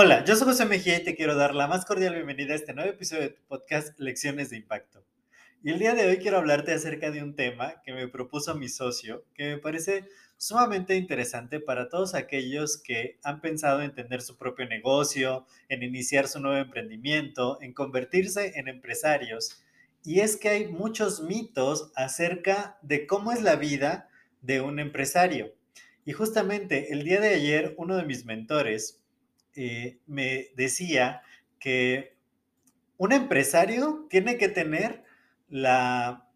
Hola, yo soy José Mejía y te quiero dar la más cordial bienvenida a este nuevo episodio de tu podcast Lecciones de Impacto. Y el día de hoy quiero hablarte acerca de un tema que me propuso mi socio, que me parece sumamente interesante para todos aquellos que han pensado en tener su propio negocio, en iniciar su nuevo emprendimiento, en convertirse en empresarios. Y es que hay muchos mitos acerca de cómo es la vida de un empresario. Y justamente el día de ayer uno de mis mentores eh, me decía que un empresario tiene que tener la,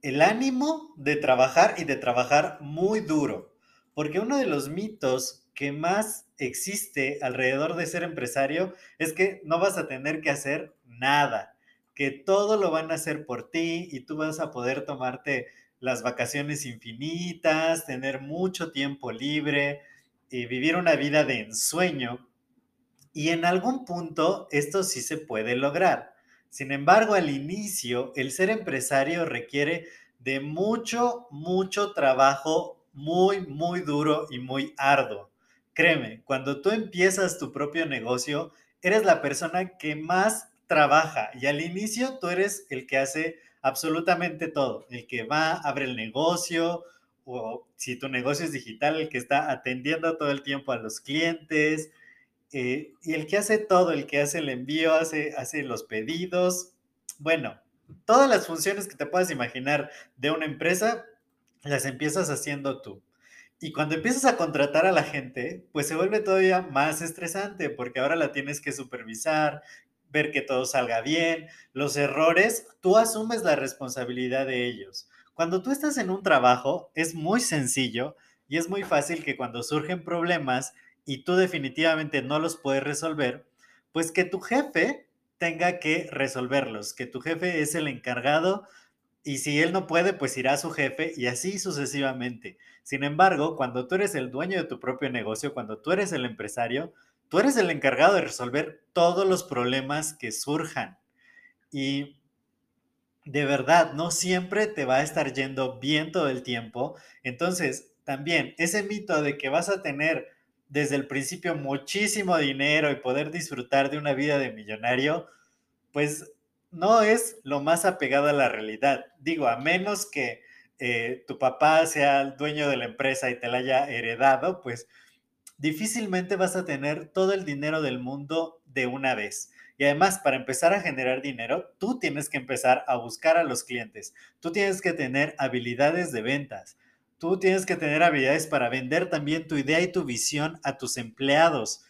el ánimo de trabajar y de trabajar muy duro. Porque uno de los mitos que más existe alrededor de ser empresario es que no vas a tener que hacer nada, que todo lo van a hacer por ti y tú vas a poder tomarte las vacaciones infinitas, tener mucho tiempo libre y vivir una vida de ensueño. Y en algún punto esto sí se puede lograr. Sin embargo, al inicio, el ser empresario requiere de mucho, mucho trabajo muy, muy duro y muy arduo. Créeme, cuando tú empiezas tu propio negocio, eres la persona que más trabaja y al inicio tú eres el que hace absolutamente todo. El que va, abre el negocio, o si tu negocio es digital, el que está atendiendo todo el tiempo a los clientes, eh, y el que hace todo, el que hace el envío, hace, hace los pedidos. Bueno, todas las funciones que te puedas imaginar de una empresa, las empiezas haciendo tú. Y cuando empiezas a contratar a la gente, pues se vuelve todavía más estresante porque ahora la tienes que supervisar, ver que todo salga bien, los errores, tú asumes la responsabilidad de ellos. Cuando tú estás en un trabajo, es muy sencillo y es muy fácil que cuando surgen problemas y tú definitivamente no los puedes resolver, pues que tu jefe tenga que resolverlos, que tu jefe es el encargado y si él no puede, pues irá a su jefe y así sucesivamente. Sin embargo, cuando tú eres el dueño de tu propio negocio, cuando tú eres el empresario, Tú eres el encargado de resolver todos los problemas que surjan. Y de verdad, no siempre te va a estar yendo bien todo el tiempo. Entonces, también ese mito de que vas a tener desde el principio muchísimo dinero y poder disfrutar de una vida de millonario, pues no es lo más apegado a la realidad. Digo, a menos que eh, tu papá sea el dueño de la empresa y te la haya heredado, pues difícilmente vas a tener todo el dinero del mundo de una vez. Y además, para empezar a generar dinero, tú tienes que empezar a buscar a los clientes. Tú tienes que tener habilidades de ventas. Tú tienes que tener habilidades para vender también tu idea y tu visión a tus empleados.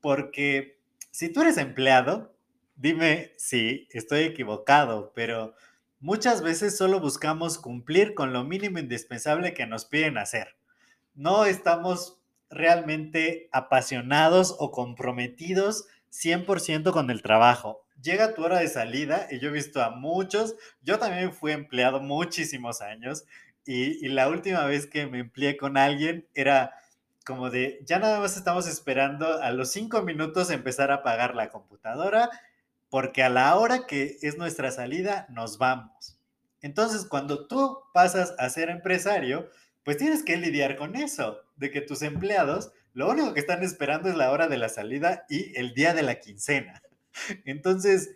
Porque si tú eres empleado, dime si estoy equivocado, pero muchas veces solo buscamos cumplir con lo mínimo indispensable que nos piden hacer. No estamos realmente apasionados o comprometidos 100% con el trabajo. Llega tu hora de salida y yo he visto a muchos, yo también fui empleado muchísimos años y, la última vez que me empleé con alguien era como de, ya nada más estamos esperando a los cinco minutos empezar a apagar la computadora porque a la hora que es nuestra salida nos vamos. Entonces, cuando tú pasas a ser empresario, pues tienes que lidiar con eso, de que tus empleados lo único que están esperando es la hora de la salida y el día de la quincena. Entonces,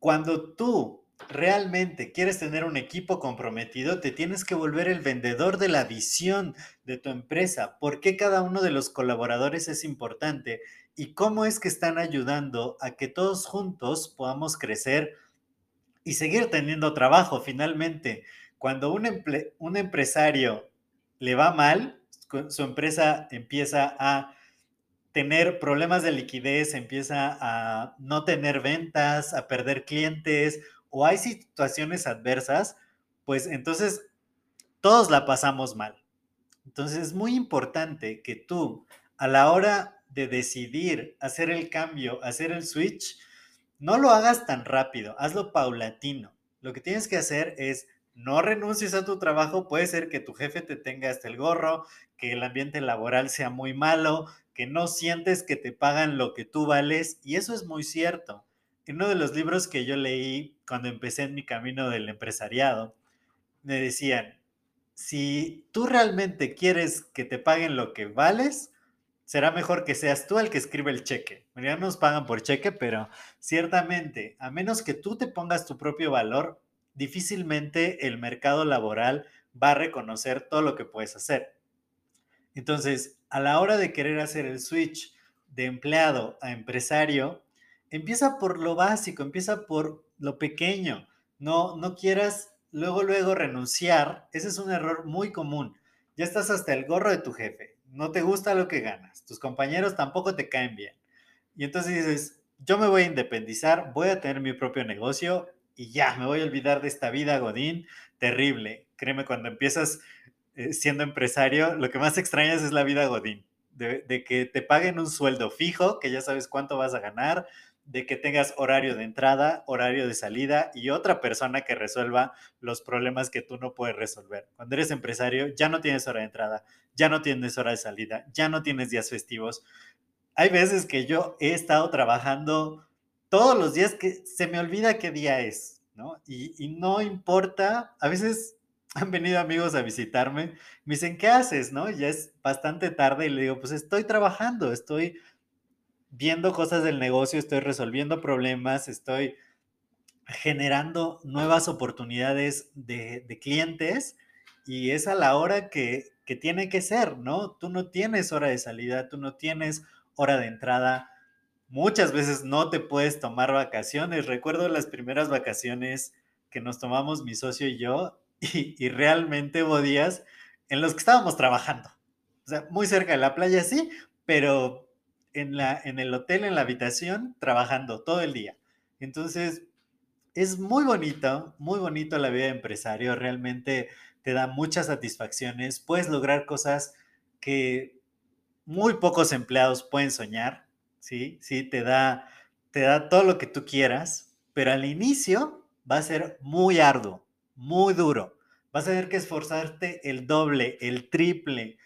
cuando tú realmente quieres tener un equipo comprometido, te tienes que volver el vendedor de la visión de tu empresa. ¿Por qué cada uno de los colaboradores es importante? ¿Y cómo es que están ayudando a que todos juntos podamos crecer y seguir teniendo trabajo finalmente? Cuando un, un empresario le va mal, su empresa empieza a tener problemas de liquidez, empieza a no tener ventas, a perder clientes o hay situaciones adversas, pues entonces todos la pasamos mal. Entonces es muy importante que tú, a la hora de decidir hacer el cambio, hacer el switch, no lo hagas tan rápido, hazlo paulatino. Lo que tienes que hacer es no renuncies a tu trabajo, puede ser que tu jefe te tenga hasta el gorro, que el ambiente laboral sea muy malo, que no sientes que te pagan lo que tú vales, y eso es muy cierto. En uno de los libros que yo leí cuando empecé en mi camino del empresariado, me decían, si tú realmente quieres que te paguen lo que vales, será mejor que seas tú el que escribe el cheque. Ya nos pagan por cheque, pero ciertamente, a menos que tú te pongas tu propio valor, difícilmente el mercado laboral va a reconocer todo lo que puedes hacer. Entonces, a la hora de querer hacer el switch de empleado a empresario, empieza por lo básico, empieza por lo pequeño. No, no quieras luego, luego renunciar. Ese es un error muy común. Ya estás hasta el gorro de tu jefe. No te gusta lo que ganas. Tus compañeros tampoco te caen bien. Y entonces dices, yo me voy a independizar, voy a tener mi propio negocio y ya, me voy a olvidar de esta vida, Godín, terrible. Créeme, cuando empiezas eh, siendo empresario, lo que más extrañas es la vida Godín. De, de, que te paguen un sueldo fijo, que ya sabes cuánto vas a ganar, de que tengas horario de entrada, horario de salida y otra persona que resuelva los problemas que tú no puedes resolver. Cuando eres empresario, ya no tienes hora de entrada, ya no tienes hora de salida, ya no tienes días festivos. Hay veces que yo he estado trabajando todos los días que se me olvida qué día es, ¿no? Y, no importa, a veces han venido amigos a visitarme, me dicen, ¿qué haces, no? Ya es bastante tarde y le digo, pues estoy trabajando, estoy viendo cosas del negocio, estoy resolviendo problemas, estoy generando nuevas oportunidades de, de clientes y es a la hora que, que tiene que ser, ¿no? Tú no tienes hora de salida, tú no tienes hora de entrada muchas veces no te puedes tomar vacaciones. Recuerdo las primeras vacaciones que nos tomamos mi socio y yo y, realmente hubo días en los que estábamos trabajando. O sea, muy cerca de la playa, sí, pero en, la, en el hotel, en la habitación, trabajando todo el día. Entonces, es muy bonito, muy bonito la vida de empresario. Realmente te da muchas satisfacciones. Puedes lograr cosas que muy pocos empleados pueden soñar ¿sí? Sí, te da, te da todo lo que tú quieras, pero al inicio va a ser muy arduo, muy duro. Vas a tener que esforzarte el doble, el triple,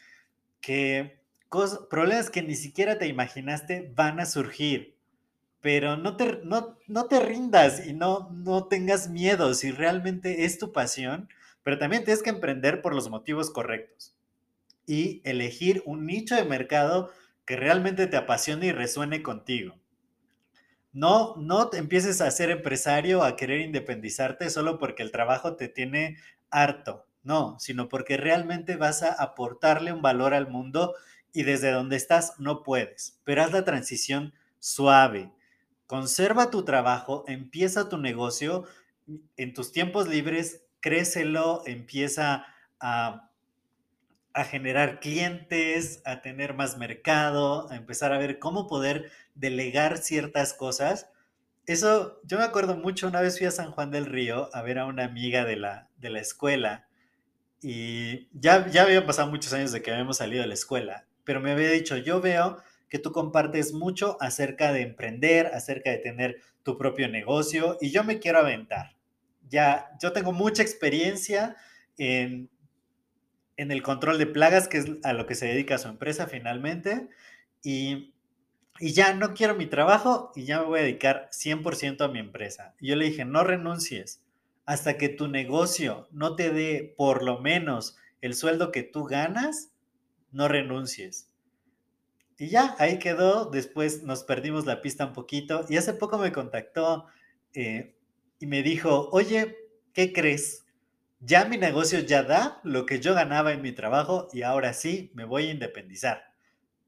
que problemas que ni siquiera te imaginaste van a surgir. Pero no te, no, no te rindas y no, no tengas miedo si realmente es tu pasión, pero también tienes que emprender por los motivos correctos y elegir un nicho de mercado que realmente te apasione y resuene contigo. No, no empieces a ser empresario, a querer independizarte solo porque el trabajo te tiene harto, no, sino porque realmente vas a aportarle un valor al mundo y desde donde estás no puedes, pero haz la transición suave. Conserva tu trabajo, empieza tu negocio, en tus tiempos libres, crécelo, empieza a a generar clientes, a tener más mercado, a empezar a ver cómo poder delegar ciertas cosas. Eso, yo me acuerdo mucho, una vez fui a San Juan del Río a ver a una amiga de la, de la escuela y ya, ya habían pasado muchos años de que habíamos salido de la escuela, pero me había dicho, yo veo que tú compartes mucho acerca de emprender, acerca de tener tu propio negocio y yo me quiero aventar. Ya, yo tengo mucha experiencia en en el control de plagas, que es a lo que se dedica su empresa finalmente. Y, y ya no quiero mi trabajo y ya me voy a dedicar 100% a mi empresa. Y yo le dije, no renuncies hasta que tu negocio no te dé por lo menos el sueldo que tú ganas, no renuncies. Y ya, ahí quedó. Después nos perdimos la pista un poquito. Y hace poco me contactó eh, y me dijo, oye, ¿qué crees? Ya mi negocio ya da lo que yo ganaba en mi trabajo y ahora sí me voy a independizar.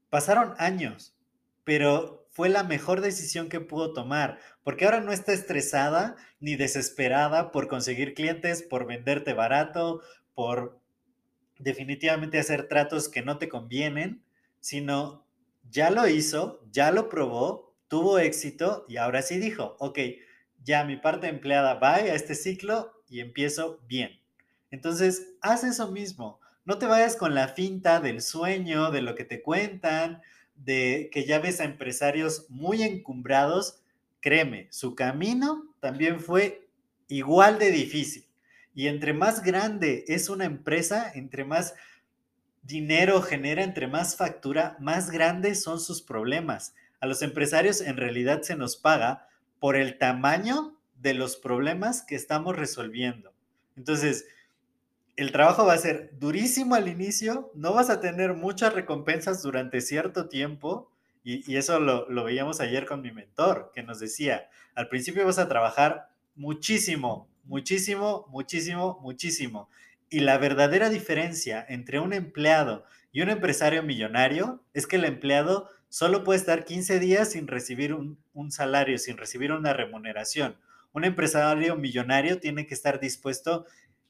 Pasaron años, pero fue la mejor decisión que pudo tomar, porque ahora no está estresada ni desesperada por conseguir clientes, por venderte barato, por definitivamente hacer tratos que no te convienen, sino ya lo hizo, ya lo probó, tuvo éxito y ahora sí dijo, ok, ya mi parte empleada va a este ciclo y empiezo bien. Entonces, haz eso mismo. No te vayas con la finta del sueño, de lo que te cuentan, de que ya ves a empresarios muy encumbrados. Créeme, su camino también fue igual de difícil. Y entre más grande es una empresa, entre más dinero genera, entre más factura, más grandes son sus problemas. A los empresarios en realidad se nos paga por el tamaño de los problemas que estamos resolviendo. Entonces, el trabajo va a ser durísimo al inicio, no vas a tener muchas recompensas durante cierto tiempo, y, eso lo, lo, veíamos ayer con mi mentor, que nos decía, al principio vas a trabajar muchísimo, muchísimo, muchísimo, muchísimo. Y la verdadera diferencia entre un empleado y un empresario millonario es que el empleado solo puede estar 15 días sin recibir un, un salario, sin recibir una remuneración. Un empresario millonario tiene que estar dispuesto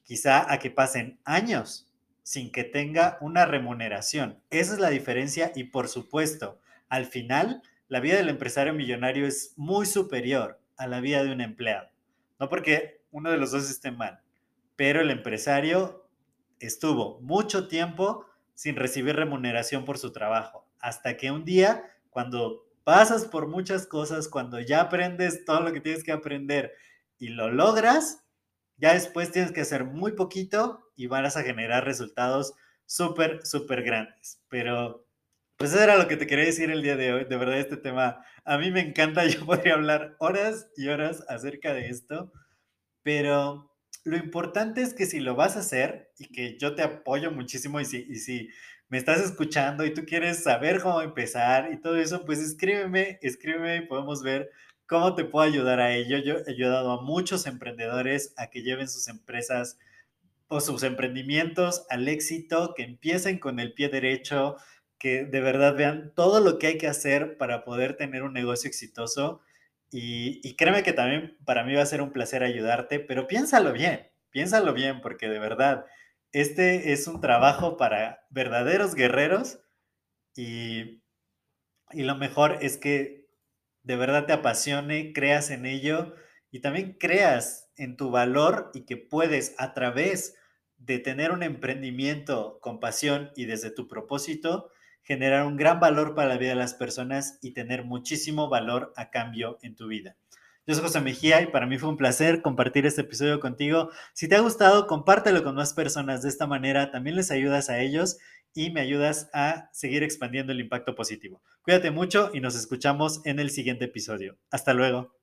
quizá a que pasen años sin que tenga una remuneración. Esa es la diferencia y por supuesto, al final, la vida del empresario millonario es muy superior a la vida de un empleado. No porque uno de los dos esté mal, pero el empresario estuvo mucho tiempo sin recibir remuneración por su trabajo, hasta que un día, cuando pasas por muchas cosas, cuando ya aprendes todo lo que tienes que aprender y lo logras, ya después tienes que hacer muy poquito y vas a generar resultados súper, súper grandes. Pero pues eso era lo que te quería decir el día de hoy. De verdad, este tema a mí me encanta. Yo podría hablar horas y horas acerca de esto. Pero lo importante es que si lo vas a hacer y que yo te apoyo muchísimo y si, y si me estás escuchando y tú quieres saber cómo empezar y todo eso, pues escríbeme, escríbeme y podemos ver ¿Cómo te puedo ayudar a ello? Yo he ayudado a muchos emprendedores a que lleven sus empresas o sus emprendimientos al éxito, que empiecen con el pie derecho, que de verdad vean todo lo que hay que hacer para poder tener un negocio exitoso. Y, créeme que también para mí va a ser un placer ayudarte, pero piénsalo bien, piénsalo bien, porque de verdad, este es un trabajo para verdaderos guerreros y, y lo mejor es que de verdad te apasione, creas en ello y también creas en tu valor y que puedes a través de tener un emprendimiento con pasión y desde tu propósito, generar un gran valor para la vida de las personas y tener muchísimo valor a cambio en tu vida. Yo soy José Mejía y para mí fue un placer compartir este episodio contigo. Si te ha gustado, compártelo con más personas. De esta manera también les ayudas a ellos y me ayudas a seguir expandiendo el impacto positivo. Cuídate mucho y nos escuchamos en el siguiente episodio. Hasta luego.